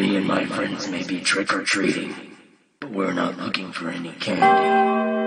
Me my friends may be trick or treating, but we're not looking for any candy.